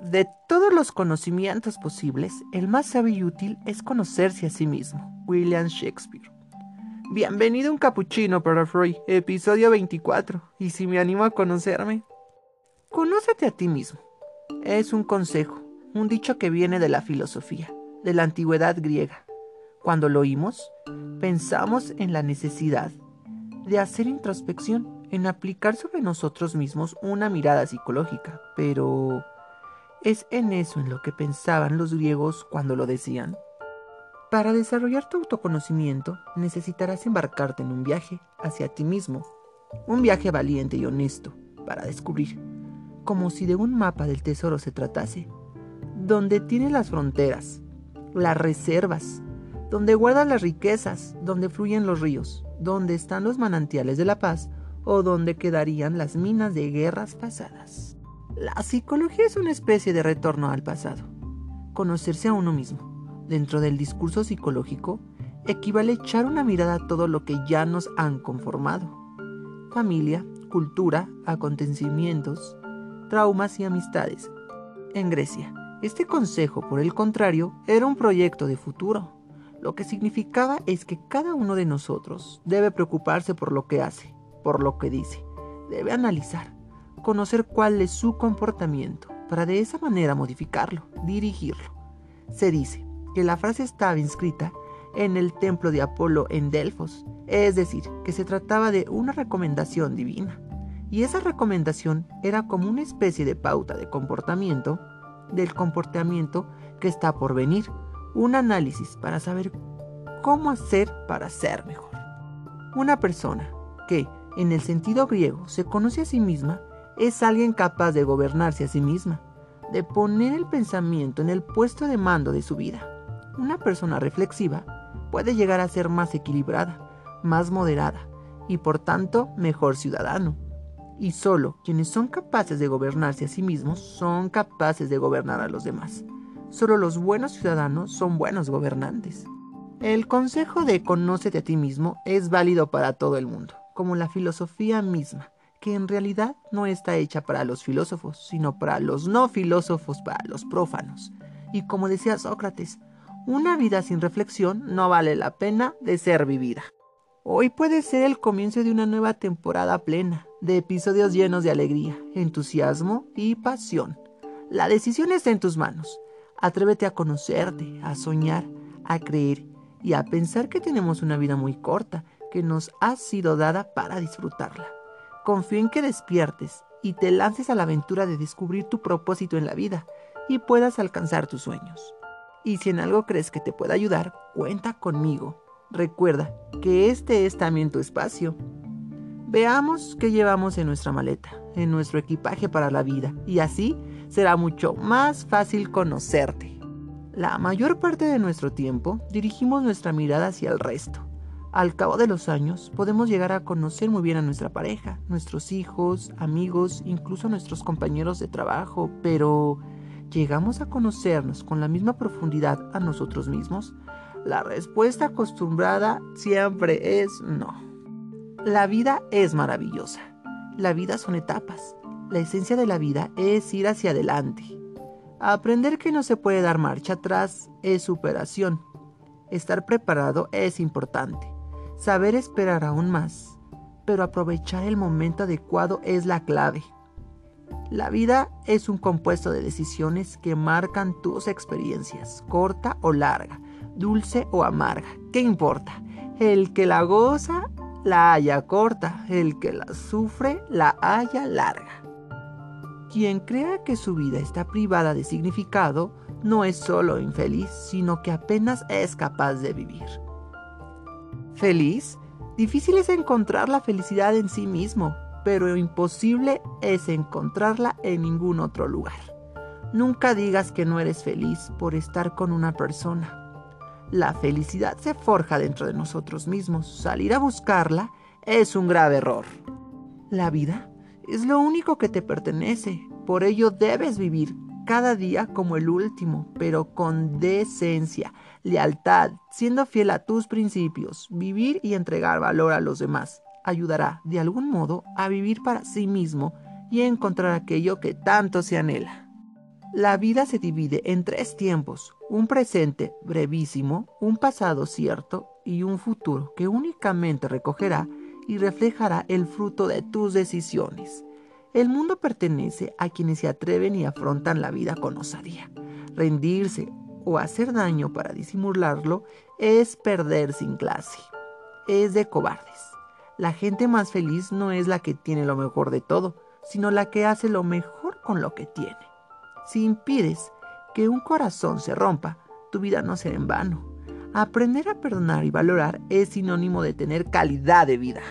De todos los conocimientos posibles, el más sabio y útil es conocerse a sí mismo. William Shakespeare. Bienvenido a un capuchino para Freud, episodio 24. ¿Y si me animo a conocerme? Conócete a ti mismo. Es un consejo, un dicho que viene de la filosofía, de la antigüedad griega. Cuando lo oímos, pensamos en la necesidad de hacer introspección, en aplicar sobre nosotros mismos una mirada psicológica. Pero, ¿es en eso en lo que pensaban los griegos cuando lo decían? Para desarrollar tu autoconocimiento necesitarás embarcarte en un viaje hacia ti mismo, un viaje valiente y honesto para descubrir, como si de un mapa del tesoro se tratase, donde tiene las fronteras, las reservas, donde guardan las riquezas, donde fluyen los ríos, donde están los manantiales de la paz o donde quedarían las minas de guerras pasadas. La psicología es una especie de retorno al pasado, conocerse a uno mismo dentro del discurso psicológico equivale echar una mirada a todo lo que ya nos han conformado. Familia, cultura, acontecimientos, traumas y amistades. En Grecia, este consejo, por el contrario, era un proyecto de futuro. Lo que significaba es que cada uno de nosotros debe preocuparse por lo que hace, por lo que dice. Debe analizar, conocer cuál es su comportamiento, para de esa manera modificarlo, dirigirlo. Se dice, que la frase estaba inscrita en el templo de Apolo en Delfos, es decir, que se trataba de una recomendación divina. Y esa recomendación era como una especie de pauta de comportamiento del comportamiento que está por venir, un análisis para saber cómo hacer para ser mejor. Una persona que, en el sentido griego, se conoce a sí misma, es alguien capaz de gobernarse a sí misma, de poner el pensamiento en el puesto de mando de su vida una persona reflexiva puede llegar a ser más equilibrada, más moderada y por tanto mejor ciudadano. Y solo quienes son capaces de gobernarse a sí mismos son capaces de gobernar a los demás. Solo los buenos ciudadanos son buenos gobernantes. El consejo de conócete a ti mismo es válido para todo el mundo, como la filosofía misma, que en realidad no está hecha para los filósofos, sino para los no filósofos, para los prófanos. Y como decía Sócrates, una vida sin reflexión no vale la pena de ser vivida. Hoy puede ser el comienzo de una nueva temporada plena, de episodios llenos de alegría, entusiasmo y pasión. La decisión está en tus manos. Atrévete a conocerte, a soñar, a creer y a pensar que tenemos una vida muy corta, que nos ha sido dada para disfrutarla. Confío en que despiertes y te lances a la aventura de descubrir tu propósito en la vida y puedas alcanzar tus sueños. Y si en algo crees que te pueda ayudar, cuenta conmigo. Recuerda que este es también tu espacio. Veamos qué llevamos en nuestra maleta, en nuestro equipaje para la vida, y así será mucho más fácil conocerte. La mayor parte de nuestro tiempo dirigimos nuestra mirada hacia el resto. Al cabo de los años podemos llegar a conocer muy bien a nuestra pareja, nuestros hijos, amigos, incluso a nuestros compañeros de trabajo, pero ¿Llegamos a conocernos con la misma profundidad a nosotros mismos? La respuesta acostumbrada siempre es no. La vida es maravillosa. La vida son etapas. La esencia de la vida es ir hacia adelante. Aprender que no se puede dar marcha atrás es superación. Estar preparado es importante. Saber esperar aún más. Pero aprovechar el momento adecuado es la clave. La vida es un compuesto de decisiones que marcan tus experiencias, corta o larga, dulce o amarga. ¿Qué importa? El que la goza, la haya corta, el que la sufre, la haya larga. Quien crea que su vida está privada de significado no es solo infeliz, sino que apenas es capaz de vivir. ¿Feliz? Difícil es encontrar la felicidad en sí mismo, pero imposible es encontrarla en ningún otro lugar. Nunca digas que no eres feliz por estar con una persona. La felicidad se forja dentro de nosotros mismos. Salir a buscarla es un grave error. La vida es lo único que te pertenece. Por ello debes vivir cada día como el último, pero con decencia, lealtad, siendo fiel a tus principios, vivir y entregar valor a los demás ayudará de algún modo a vivir para sí mismo y encontrar aquello que tanto se anhela. La vida se divide en tres tiempos, un presente brevísimo, un pasado cierto y un futuro que únicamente recogerá y reflejará el fruto de tus decisiones. El mundo pertenece a quienes se atreven y afrontan la vida con osadía. Rendirse o hacer daño para disimularlo es perder sin clase. Es de cobardes. La gente más feliz no es la que tiene lo mejor de todo, sino la que hace lo mejor con lo que tiene. Si impides que un corazón se rompa, tu vida no será en vano. Aprender a perdonar y valorar es sinónimo de tener calidad de vida.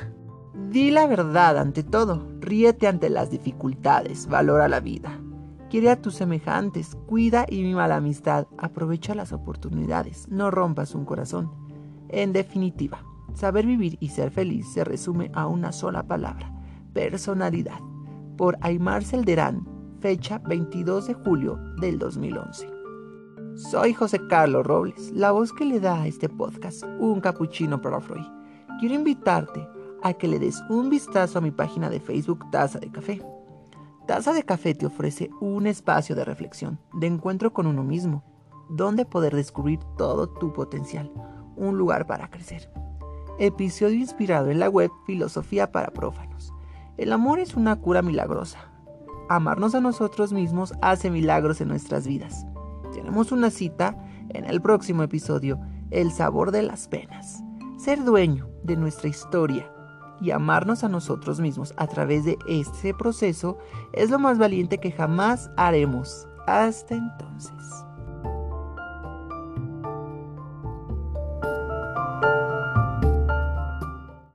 Di la verdad ante todo, ríete ante las dificultades, valora la vida. Quiere a tus semejantes, cuida y mima la amistad, aprovecha las oportunidades, no rompas un corazón. En definitiva, saber vivir y ser feliz se resume a una sola palabra, personalidad. Por Aymar Selderán, fecha 22 de julio del 2011. Soy José Carlos Robles, la voz que le da a este podcast un capuchino para Freud. Quiero invitarte a que le des un vistazo a mi página de Facebook Taza de Café. Taza de Café te ofrece un espacio de reflexión, de encuentro con uno mismo, donde poder descubrir todo tu potencial, un lugar para crecer. Episodio inspirado en la web Filosofía para Prófanos. El amor es una cura milagrosa, amarnos a nosotros mismos hace milagros en nuestras vidas. Tenemos una cita en el próximo episodio, El sabor de las penas. Ser dueño de nuestra historia y amarnos a nosotros mismos a través de este proceso es lo más valiente que jamás haremos. Hasta entonces.